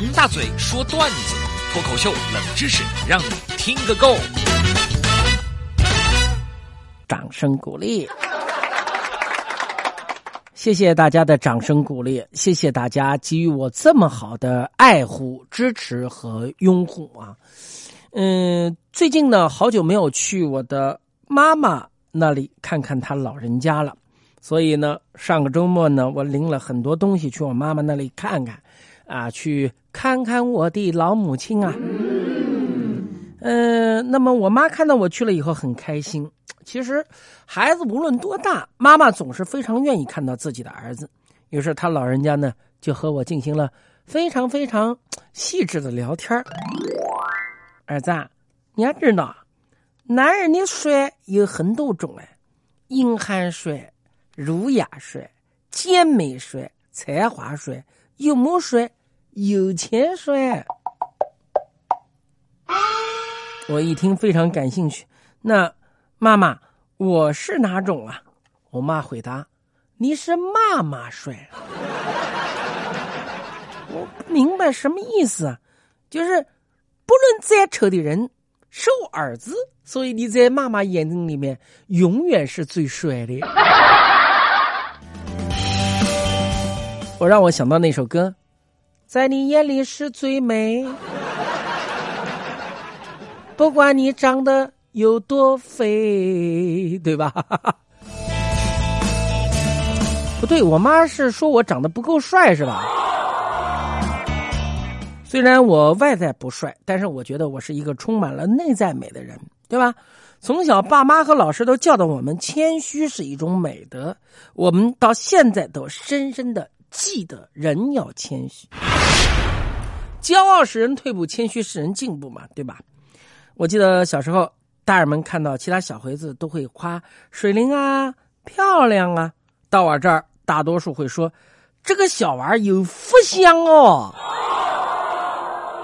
王大嘴说段子，脱口秀冷知识，让你听个够。掌声鼓励，谢谢大家的掌声鼓励，谢谢大家给予我这么好的爱护、支持和拥护啊！嗯，最近呢，好久没有去我的妈妈那里看看她老人家了，所以呢，上个周末呢，我拎了很多东西去我妈妈那里看看，啊，去看看我的老母亲啊。嗯，那么我妈看到我去了以后很开心。其实，孩子无论多大，妈妈总是非常愿意看到自己的儿子。于是，他老人家呢就和我进行了非常非常细致的聊天儿子，你要知道，男人的帅有很多种哎，硬汉帅、儒雅帅、健美帅、才华帅、幽默帅、有钱帅。我一听非常感兴趣，那。妈妈，我是哪种啊？我妈回答：“你是妈妈帅。”我不明白什么意思啊？就是不论再丑的人，是我儿子，所以你在妈妈眼睛里面永远是最帅的。我让我想到那首歌，在你眼里是最美，不管你长得。有多肥，对吧？不对，我妈是说我长得不够帅，是吧？虽然我外在不帅，但是我觉得我是一个充满了内在美的人，对吧？从小爸妈和老师都教导我们，谦虚是一种美德，我们到现在都深深的记得，人要谦虚。骄傲使人退步，谦虚使人进步嘛，对吧？我记得小时候。大人们看到其他小孩子都会夸水灵啊、漂亮啊，到我这儿大多数会说：“这个小娃有福相哦。”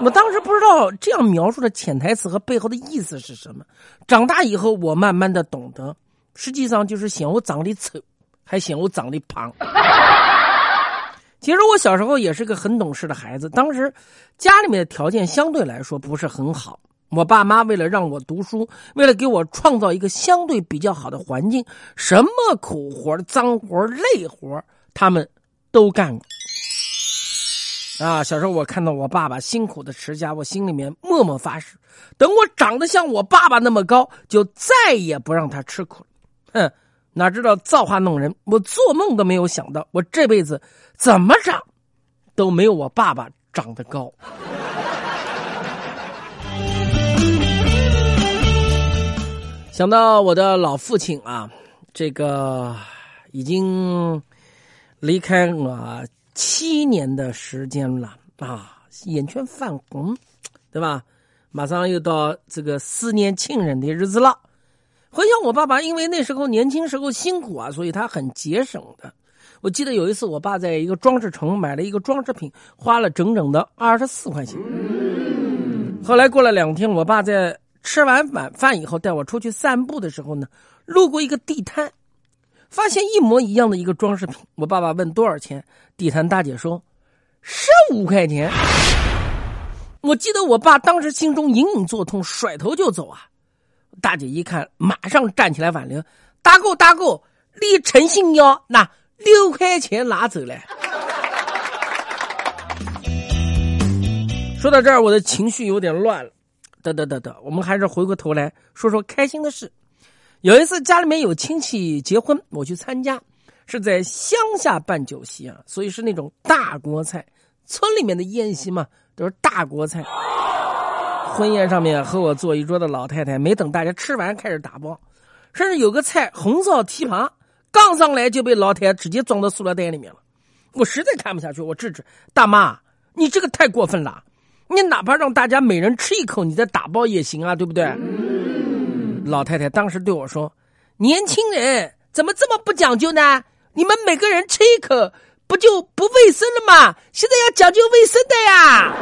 我当时不知道这样描述的潜台词和背后的意思是什么。长大以后，我慢慢的懂得，实际上就是嫌我长得丑，还嫌我长得胖。其实我小时候也是个很懂事的孩子，当时家里面的条件相对来说不是很好。我爸妈为了让我读书，为了给我创造一个相对比较好的环境，什么苦活、脏活、累活，他们都干过。啊，小时候我看到我爸爸辛苦的持家，我心里面默默发誓，等我长得像我爸爸那么高，就再也不让他吃苦了。哼，哪知道造化弄人，我做梦都没有想到，我这辈子怎么长都没有我爸爸长得高。想到我的老父亲啊，这个已经离开我七年的时间了啊，眼圈泛红，对吧？马上又到这个思念亲人的日子了。回想我爸爸，因为那时候年轻时候辛苦啊，所以他很节省的。我记得有一次，我爸在一个装饰城买了一个装饰品，花了整整的二十四块钱。后来过了两天，我爸在。吃完晚饭以后，带我出去散步的时候呢，路过一个地摊，发现一模一样的一个装饰品。我爸爸问多少钱，地摊大姐说十五块钱。我记得我爸当时心中隐隐作痛，甩头就走啊。大姐一看，马上站起来挽留：“大哥，大哥，你诚心要那六块钱拿走了。”说到这儿，我的情绪有点乱了。得得得得，我们还是回过头来说说开心的事。有一次家里面有亲戚结婚，我去参加，是在乡下办酒席啊，所以是那种大锅菜。村里面的宴席嘛，都是大锅菜。婚宴上面和我坐一桌的老太太，没等大家吃完开始打包，甚至有个菜红烧蹄膀，刚上来就被老太太直接装到塑料袋里面了。我实在看不下去，我制止大妈，你这个太过分了。你哪怕让大家每人吃一口，你再打包也行啊，对不对？老太太当时对我说：“年轻人怎么这么不讲究呢？你们每个人吃一口，不就不卫生了吗？现在要讲究卫生的呀！”